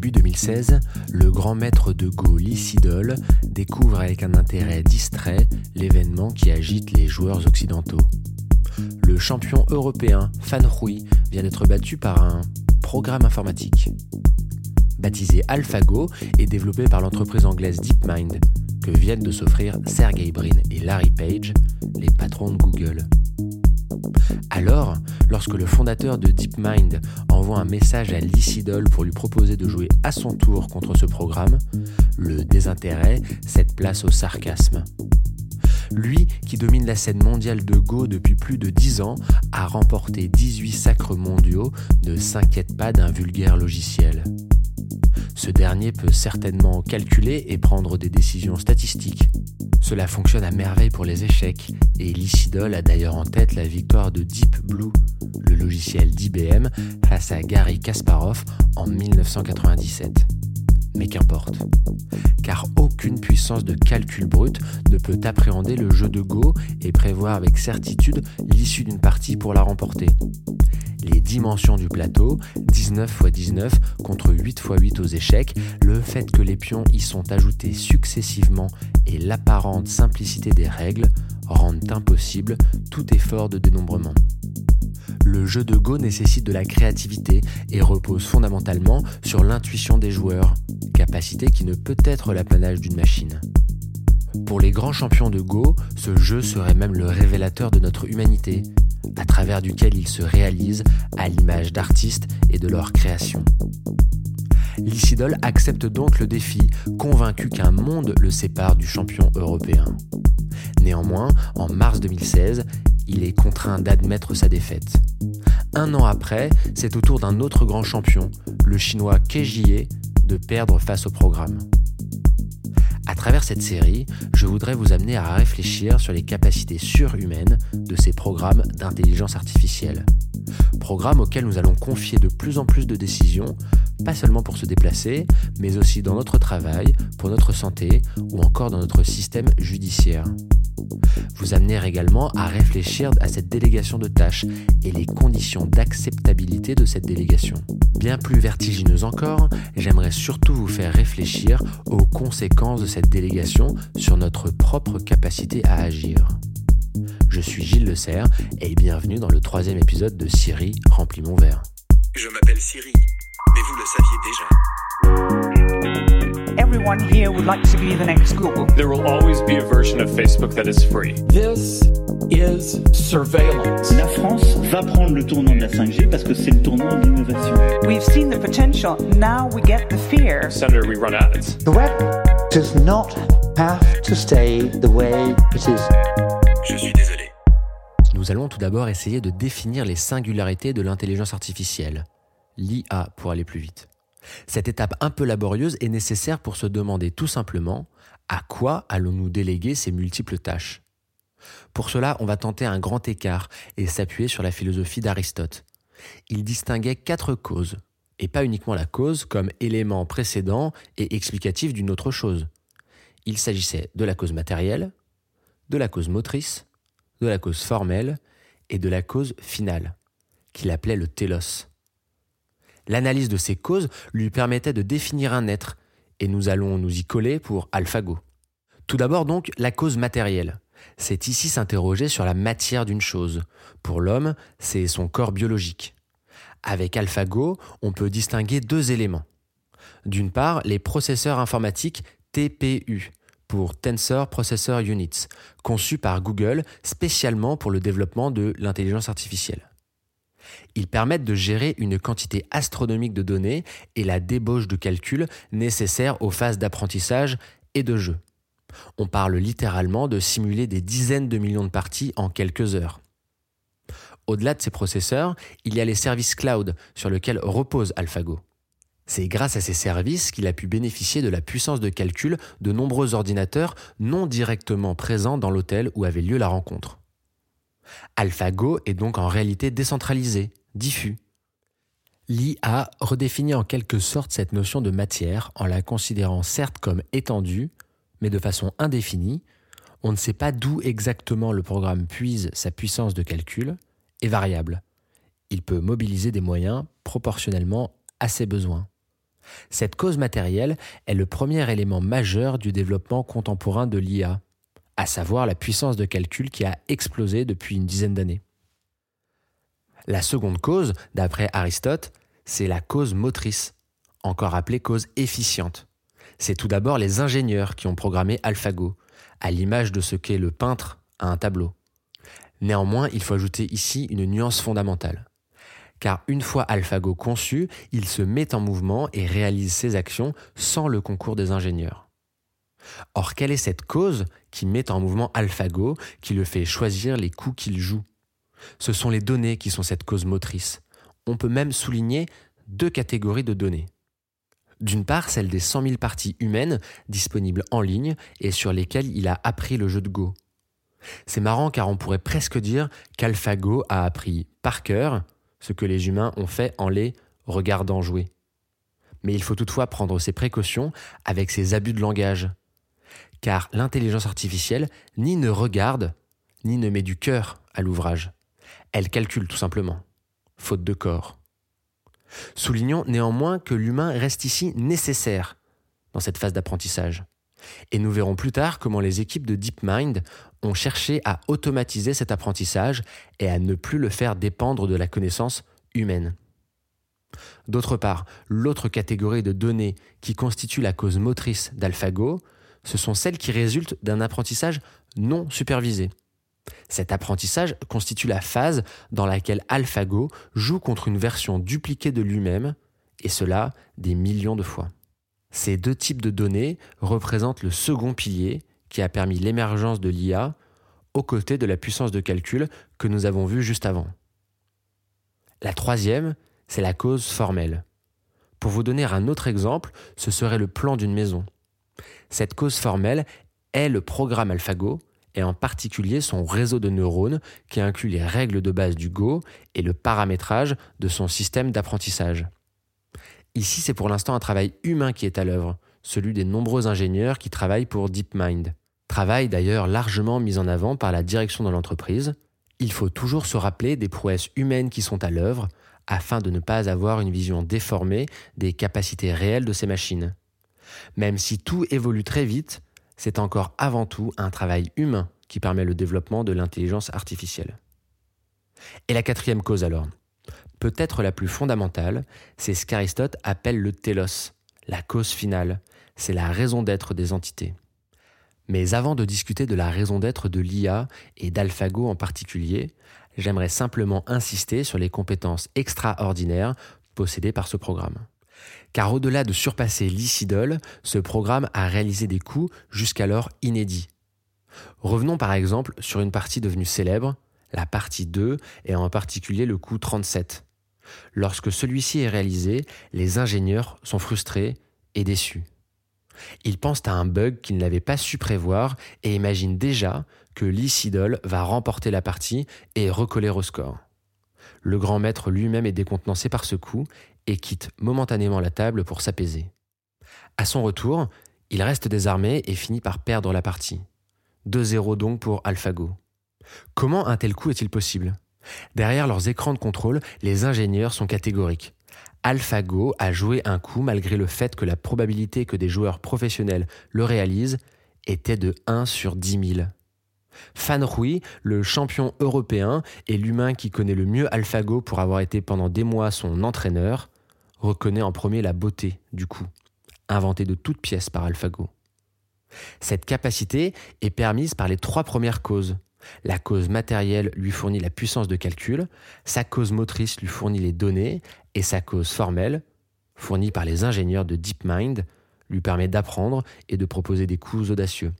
Début 2016, le grand maître de Go Lee découvre avec un intérêt distrait l'événement qui agite les joueurs occidentaux. Le champion européen Fan Hui vient d'être battu par un programme informatique. Baptisé AlphaGo et développé par l'entreprise anglaise DeepMind, que viennent de s'offrir Sergey Brin et Larry Page, les patrons de Google. Alors, lorsque le fondateur de DeepMind envoie un message à Lycidol pour lui proposer de jouer à son tour contre ce programme, le désintérêt cède place au sarcasme. Lui, qui domine la scène mondiale de Go depuis plus de 10 ans, a remporté 18 sacres mondiaux, ne s'inquiète pas d'un vulgaire logiciel. Ce dernier peut certainement calculer et prendre des décisions statistiques. Cela fonctionne à merveille pour les échecs, et Lycidol a d'ailleurs en tête la victoire de Deep Blue, le logiciel d'IBM, face à Gary Kasparov en 1997. Mais qu'importe. Car aucune puissance de calcul brut ne peut appréhender le jeu de Go et prévoir avec certitude l'issue d'une partie pour la remporter les dimensions du plateau, 19 x 19 contre 8 x 8 aux échecs, le fait que les pions y sont ajoutés successivement et l'apparente simplicité des règles rendent impossible tout effort de dénombrement. Le jeu de Go nécessite de la créativité et repose fondamentalement sur l'intuition des joueurs, capacité qui ne peut être l'apanage d'une machine. Pour les grands champions de Go, ce jeu serait même le révélateur de notre humanité, à travers duquel ils se réalisent à l'image d'artistes et de leur création. Lycidol accepte donc le défi, convaincu qu'un monde le sépare du champion européen. Néanmoins, en mars 2016, il est contraint d'admettre sa défaite. Un an après, c'est au tour d'un autre grand champion, le chinois Kejie, de perdre face au programme. Travers cette série, je voudrais vous amener à réfléchir sur les capacités surhumaines de ces programmes d'intelligence artificielle. Programmes auxquels nous allons confier de plus en plus de décisions, pas seulement pour se déplacer, mais aussi dans notre travail, pour notre santé ou encore dans notre système judiciaire vous amener également à réfléchir à cette délégation de tâches et les conditions d'acceptabilité de cette délégation. Bien plus vertigineuse encore, j'aimerais surtout vous faire réfléchir aux conséquences de cette délégation sur notre propre capacité à agir. Je suis Gilles Le Serre et bienvenue dans le troisième épisode de Siri remplit mon verre. Je m'appelle Siri, mais vous le saviez déjà. Everyone here would like to be the next Google. There will always be a version of Facebook that is free. This is surveillance. La France va prendre le tournant de la 5G parce que c'est le tournant de l'innovation. We've seen the potential, now we get the fear. Senator, we run ads. The web does not have to stay the way it is. Je suis désolé. Nous allons tout d'abord essayer de définir les singularités de l'intelligence artificielle, l'IA pour aller plus vite. Cette étape un peu laborieuse est nécessaire pour se demander tout simplement à quoi allons-nous déléguer ces multiples tâches? Pour cela, on va tenter un grand écart et s'appuyer sur la philosophie d'Aristote. Il distinguait quatre causes, et pas uniquement la cause comme élément précédent et explicatif d'une autre chose. Il s'agissait de la cause matérielle, de la cause motrice, de la cause formelle et de la cause finale, qu'il appelait le télos. L'analyse de ces causes lui permettait de définir un être, et nous allons nous y coller pour AlphaGo. Tout d'abord donc la cause matérielle. C'est ici s'interroger sur la matière d'une chose. Pour l'homme, c'est son corps biologique. Avec AlphaGo, on peut distinguer deux éléments. D'une part, les processeurs informatiques TPU, pour Tensor Processor Units, conçus par Google spécialement pour le développement de l'intelligence artificielle. Ils permettent de gérer une quantité astronomique de données et la débauche de calculs nécessaires aux phases d'apprentissage et de jeu. On parle littéralement de simuler des dizaines de millions de parties en quelques heures. Au-delà de ces processeurs, il y a les services cloud sur lesquels repose AlphaGo. C'est grâce à ces services qu'il a pu bénéficier de la puissance de calcul de nombreux ordinateurs non directement présents dans l'hôtel où avait lieu la rencontre. AlphaGo est donc en réalité décentralisé, diffus. L'IA redéfinit en quelque sorte cette notion de matière en la considérant certes comme étendue, mais de façon indéfinie. On ne sait pas d'où exactement le programme puise sa puissance de calcul, et variable. Il peut mobiliser des moyens proportionnellement à ses besoins. Cette cause matérielle est le premier élément majeur du développement contemporain de l'IA, à savoir la puissance de calcul qui a explosé depuis une dizaine d'années. La seconde cause, d'après Aristote, c'est la cause motrice, encore appelée cause efficiente. C'est tout d'abord les ingénieurs qui ont programmé AlphaGo, à l'image de ce qu'est le peintre à un tableau. Néanmoins, il faut ajouter ici une nuance fondamentale. Car une fois AlphaGo conçu, il se met en mouvement et réalise ses actions sans le concours des ingénieurs. Or, quelle est cette cause qui met en mouvement AlphaGo, qui le fait choisir les coups qu'il joue? Ce sont les données qui sont cette cause motrice. On peut même souligner deux catégories de données. D'une part, celle des 100 000 parties humaines disponibles en ligne et sur lesquelles il a appris le jeu de Go. C'est marrant car on pourrait presque dire qu'AlphaGo a appris par cœur ce que les humains ont fait en les regardant jouer. Mais il faut toutefois prendre ses précautions avec ses abus de langage. Car l'intelligence artificielle ni ne regarde, ni ne met du cœur à l'ouvrage. Elle calcule tout simplement, faute de corps. Soulignons néanmoins que l'humain reste ici nécessaire dans cette phase d'apprentissage. Et nous verrons plus tard comment les équipes de DeepMind ont cherché à automatiser cet apprentissage et à ne plus le faire dépendre de la connaissance humaine. D'autre part, l'autre catégorie de données qui constitue la cause motrice d'AlphaGo, ce sont celles qui résultent d'un apprentissage non supervisé. Cet apprentissage constitue la phase dans laquelle AlphaGo joue contre une version dupliquée de lui-même, et cela des millions de fois. Ces deux types de données représentent le second pilier qui a permis l'émergence de l'IA aux côtés de la puissance de calcul que nous avons vue juste avant. La troisième, c'est la cause formelle. Pour vous donner un autre exemple, ce serait le plan d'une maison. Cette cause formelle est le programme AlphaGo et en particulier son réseau de neurones qui inclut les règles de base du Go et le paramétrage de son système d'apprentissage. Ici, c'est pour l'instant un travail humain qui est à l'œuvre, celui des nombreux ingénieurs qui travaillent pour DeepMind. Travail d'ailleurs largement mis en avant par la direction de l'entreprise. Il faut toujours se rappeler des prouesses humaines qui sont à l'œuvre afin de ne pas avoir une vision déformée des capacités réelles de ces machines. Même si tout évolue très vite, c'est encore avant tout un travail humain qui permet le développement de l'intelligence artificielle. Et la quatrième cause alors Peut-être la plus fondamentale, c'est ce qu'Aristote appelle le télos, la cause finale, c'est la raison d'être des entités. Mais avant de discuter de la raison d'être de l'IA et d'AlphaGo en particulier, j'aimerais simplement insister sur les compétences extraordinaires possédées par ce programme. Car au-delà de surpasser l'Icidol, ce programme a réalisé des coups jusqu'alors inédits. Revenons par exemple sur une partie devenue célèbre, la partie 2 et en particulier le coup 37. Lorsque celui-ci est réalisé, les ingénieurs sont frustrés et déçus. Ils pensent à un bug qu'ils n'avaient pas su prévoir et imaginent déjà que l'Icidol va remporter la partie et recoller au score. Le grand maître lui-même est décontenancé par ce coup et quitte momentanément la table pour s'apaiser. À son retour, il reste désarmé et finit par perdre la partie. 2-0 donc pour AlphaGo. Comment un tel coup est-il possible? Derrière leurs écrans de contrôle, les ingénieurs sont catégoriques. AlphaGo a joué un coup malgré le fait que la probabilité que des joueurs professionnels le réalisent était de 1 sur 10 000. Fan Rui, le champion européen et l'humain qui connaît le mieux AlphaGo pour avoir été pendant des mois son entraîneur, reconnaît en premier la beauté du coup, inventé de toutes pièces par AlphaGo. Cette capacité est permise par les trois premières causes. La cause matérielle lui fournit la puissance de calcul, sa cause motrice lui fournit les données, et sa cause formelle, fournie par les ingénieurs de DeepMind, lui permet d'apprendre et de proposer des coups audacieux.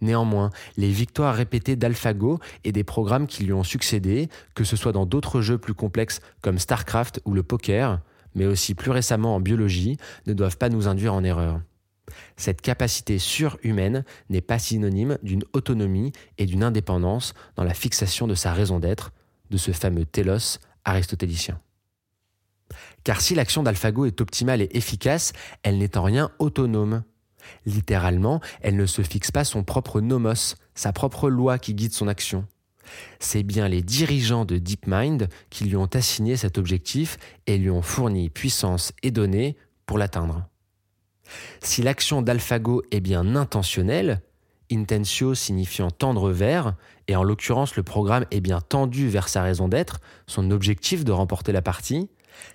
Néanmoins, les victoires répétées d'AlphaGo et des programmes qui lui ont succédé, que ce soit dans d'autres jeux plus complexes comme StarCraft ou le poker, mais aussi plus récemment en biologie, ne doivent pas nous induire en erreur. Cette capacité surhumaine n'est pas synonyme d'une autonomie et d'une indépendance dans la fixation de sa raison d'être, de ce fameux télos aristotélicien. Car si l'action d'AlphaGo est optimale et efficace, elle n'est en rien autonome. Littéralement, elle ne se fixe pas son propre nomos, sa propre loi qui guide son action. C'est bien les dirigeants de DeepMind qui lui ont assigné cet objectif et lui ont fourni puissance et données pour l'atteindre. Si l'action d'AlphaGo est bien intentionnelle, intentio signifiant tendre vers, et en l'occurrence le programme est bien tendu vers sa raison d'être, son objectif de remporter la partie,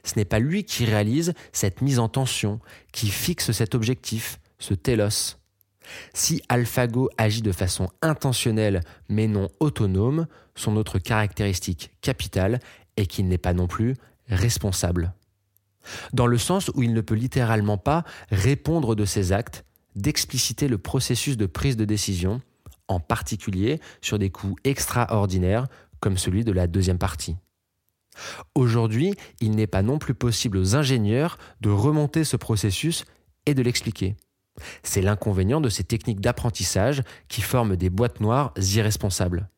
ce n'est pas lui qui réalise cette mise en tension, qui fixe cet objectif, ce telos. Si AlphaGo agit de façon intentionnelle mais non autonome, son autre caractéristique capitale est qu'il n'est pas non plus responsable. Dans le sens où il ne peut littéralement pas répondre de ses actes, d'expliciter le processus de prise de décision, en particulier sur des coups extraordinaires comme celui de la deuxième partie. Aujourd'hui, il n'est pas non plus possible aux ingénieurs de remonter ce processus et de l'expliquer. C'est l'inconvénient de ces techniques d'apprentissage qui forment des boîtes noires irresponsables.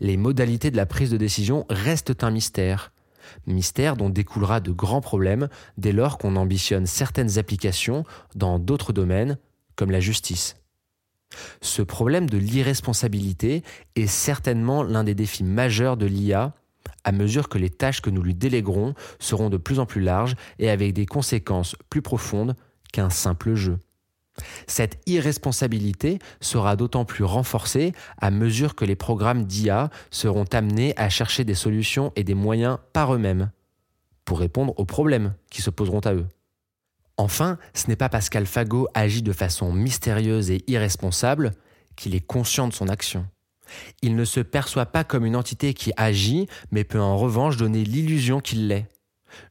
Les modalités de la prise de décision restent un mystère, mystère dont découlera de grands problèmes dès lors qu'on ambitionne certaines applications dans d'autres domaines, comme la justice. Ce problème de l'irresponsabilité est certainement l'un des défis majeurs de l'IA à mesure que les tâches que nous lui déléguerons seront de plus en plus larges et avec des conséquences plus profondes qu'un simple jeu. Cette irresponsabilité sera d'autant plus renforcée à mesure que les programmes d'IA seront amenés à chercher des solutions et des moyens par eux-mêmes pour répondre aux problèmes qui se poseront à eux. Enfin, ce n'est pas parce qu'AlphaGo agit de façon mystérieuse et irresponsable qu'il est conscient de son action. Il ne se perçoit pas comme une entité qui agit, mais peut en revanche donner l'illusion qu'il l'est.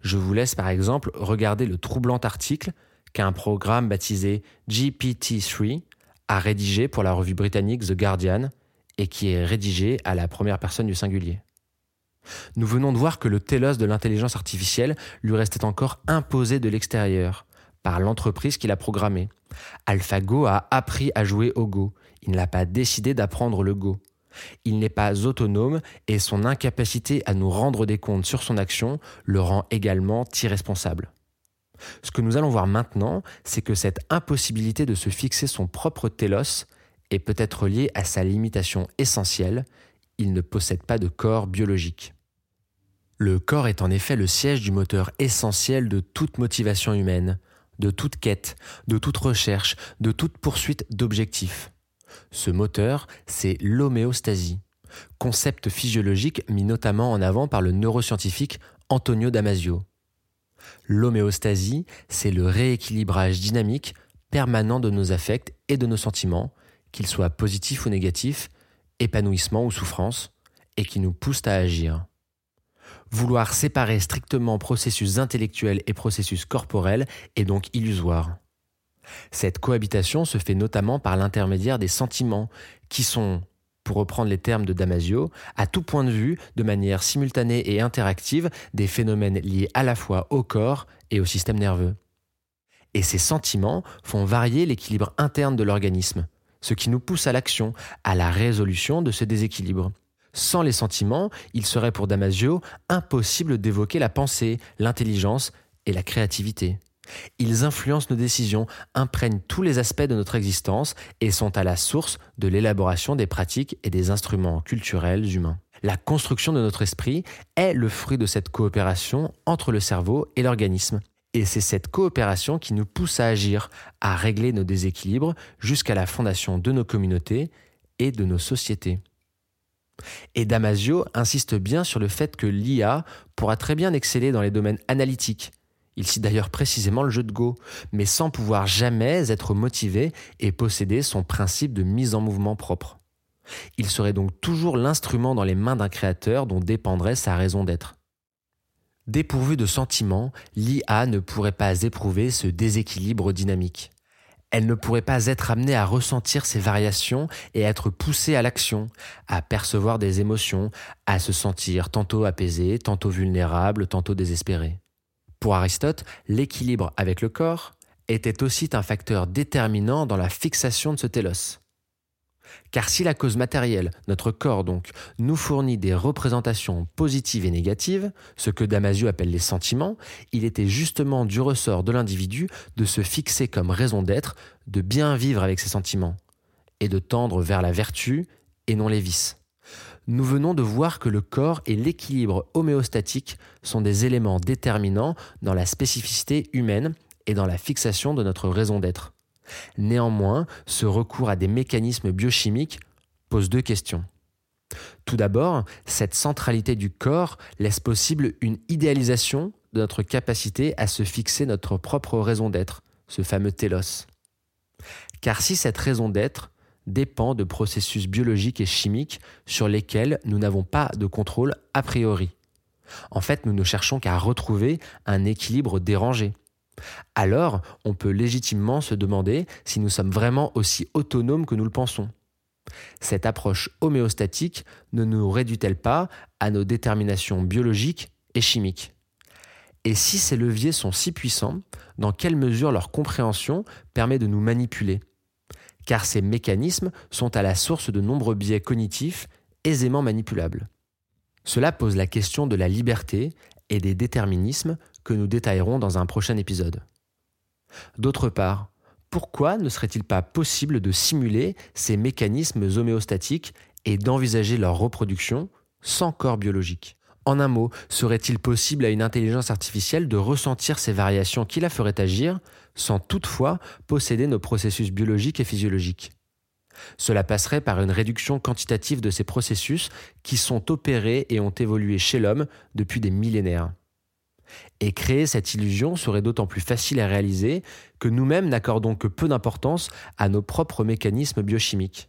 Je vous laisse par exemple regarder le troublant article qu'un programme baptisé GPT-3 a rédigé pour la revue britannique The Guardian et qui est rédigé à la première personne du singulier. Nous venons de voir que le télos de l'intelligence artificielle lui restait encore imposé de l'extérieur par l'entreprise qui l'a programmé. AlphaGo a appris à jouer au Go. Il n'a pas décidé d'apprendre le Go. Il n'est pas autonome et son incapacité à nous rendre des comptes sur son action le rend également irresponsable. Ce que nous allons voir maintenant, c'est que cette impossibilité de se fixer son propre télos est peut-être liée à sa limitation essentielle, il ne possède pas de corps biologique. Le corps est en effet le siège du moteur essentiel de toute motivation humaine, de toute quête, de toute recherche, de toute poursuite d'objectifs. Ce moteur, c'est l'homéostasie, concept physiologique mis notamment en avant par le neuroscientifique Antonio Damasio. L'homéostasie, c'est le rééquilibrage dynamique permanent de nos affects et de nos sentiments, qu'ils soient positifs ou négatifs, épanouissement ou souffrance, et qui nous poussent à agir. Vouloir séparer strictement processus intellectuels et processus corporels est donc illusoire. Cette cohabitation se fait notamment par l'intermédiaire des sentiments, qui sont, pour reprendre les termes de Damasio, à tout point de vue, de manière simultanée et interactive, des phénomènes liés à la fois au corps et au système nerveux. Et ces sentiments font varier l'équilibre interne de l'organisme, ce qui nous pousse à l'action, à la résolution de ce déséquilibre. Sans les sentiments, il serait pour Damasio impossible d'évoquer la pensée, l'intelligence et la créativité. Ils influencent nos décisions, imprègnent tous les aspects de notre existence et sont à la source de l'élaboration des pratiques et des instruments culturels humains. La construction de notre esprit est le fruit de cette coopération entre le cerveau et l'organisme. Et c'est cette coopération qui nous pousse à agir, à régler nos déséquilibres jusqu'à la fondation de nos communautés et de nos sociétés. Et Damasio insiste bien sur le fait que l'IA pourra très bien exceller dans les domaines analytiques, il cite d'ailleurs précisément le jeu de Go, mais sans pouvoir jamais être motivé et posséder son principe de mise en mouvement propre. Il serait donc toujours l'instrument dans les mains d'un créateur dont dépendrait sa raison d'être. Dépourvu de sentiments, l'IA ne pourrait pas éprouver ce déséquilibre dynamique. Elle ne pourrait pas être amenée à ressentir ces variations et être poussée à l'action, à percevoir des émotions, à se sentir tantôt apaisée, tantôt vulnérable, tantôt désespérée. Pour Aristote, l'équilibre avec le corps était aussi un facteur déterminant dans la fixation de ce télos. Car si la cause matérielle, notre corps donc, nous fournit des représentations positives et négatives, ce que Damasio appelle les sentiments, il était justement du ressort de l'individu de se fixer comme raison d'être, de bien vivre avec ses sentiments, et de tendre vers la vertu et non les vices nous venons de voir que le corps et l'équilibre homéostatique sont des éléments déterminants dans la spécificité humaine et dans la fixation de notre raison d'être. Néanmoins, ce recours à des mécanismes biochimiques pose deux questions. Tout d'abord, cette centralité du corps laisse possible une idéalisation de notre capacité à se fixer notre propre raison d'être, ce fameux télos. Car si cette raison d'être dépend de processus biologiques et chimiques sur lesquels nous n'avons pas de contrôle a priori, en fait nous ne cherchons qu'à retrouver un équilibre dérangé. Alors on peut légitimement se demander si nous sommes vraiment aussi autonomes que nous le pensons. Cette approche homéostatique ne nous réduit-elle pas à nos déterminations biologiques et chimiques? Et si ces leviers sont si puissants, dans quelle mesure leur compréhension permet de nous manipuler? Car ces mécanismes sont à la source de nombreux biais cognitifs aisément manipulables. Cela pose la question de la liberté et des déterminismes que nous détaillerons dans un prochain épisode. D'autre part, pourquoi ne serait-il pas possible de simuler ces mécanismes homéostatiques et d'envisager leur reproduction sans corps biologique? En un mot, serait-il possible à une intelligence artificielle de ressentir ces variations qui la feraient agir sans toutefois posséder nos processus biologiques et physiologiques? Cela passerait par une réduction quantitative de ces processus qui sont opérés et ont évolué chez l'homme depuis des millénaires. Et créer cette illusion serait d'autant plus facile à réaliser que nous-mêmes n'accordons que peu d'importance à nos propres mécanismes biochimiques.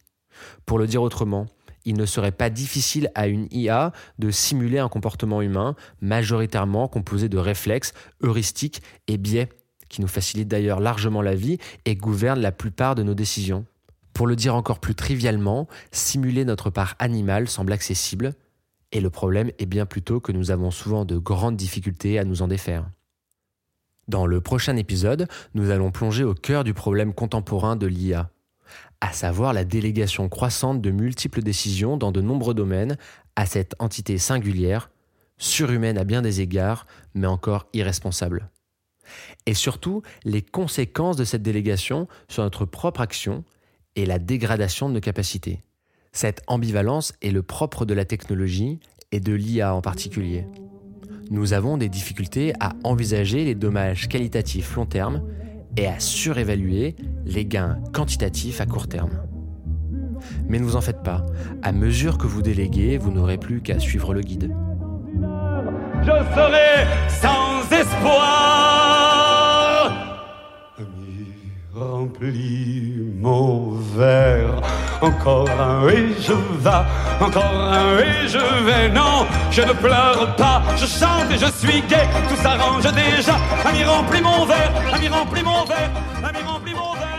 Pour le dire autrement, il ne serait pas difficile à une IA de simuler un comportement humain majoritairement composé de réflexes, heuristiques et biais, qui nous facilitent d'ailleurs largement la vie et gouvernent la plupart de nos décisions. Pour le dire encore plus trivialement, simuler notre part animale semble accessible, et le problème est bien plutôt que nous avons souvent de grandes difficultés à nous en défaire. Dans le prochain épisode, nous allons plonger au cœur du problème contemporain de l'IA, à savoir la délégation croissante de multiples décisions dans de nombreux domaines à cette entité singulière, surhumaine à bien des égards, mais encore irresponsable. Et surtout, les conséquences de cette délégation sur notre propre action et la dégradation de nos capacités. Cette ambivalence est le propre de la technologie et de l'IA en particulier. Nous avons des difficultés à envisager les dommages qualitatifs long terme et à surévaluer les gains quantitatifs à court terme. Mais ne vous en faites pas, à mesure que vous déléguez, vous n'aurez plus qu'à suivre le guide. Je serai sans espoir. Remplis mon verre encore un et je vais, encore un et je vais. Non, je ne pleure pas, je chante et je suis gai. Tout s'arrange déjà. Ami remplit mon verre, ami remplit mon verre, ami remplit mon verre.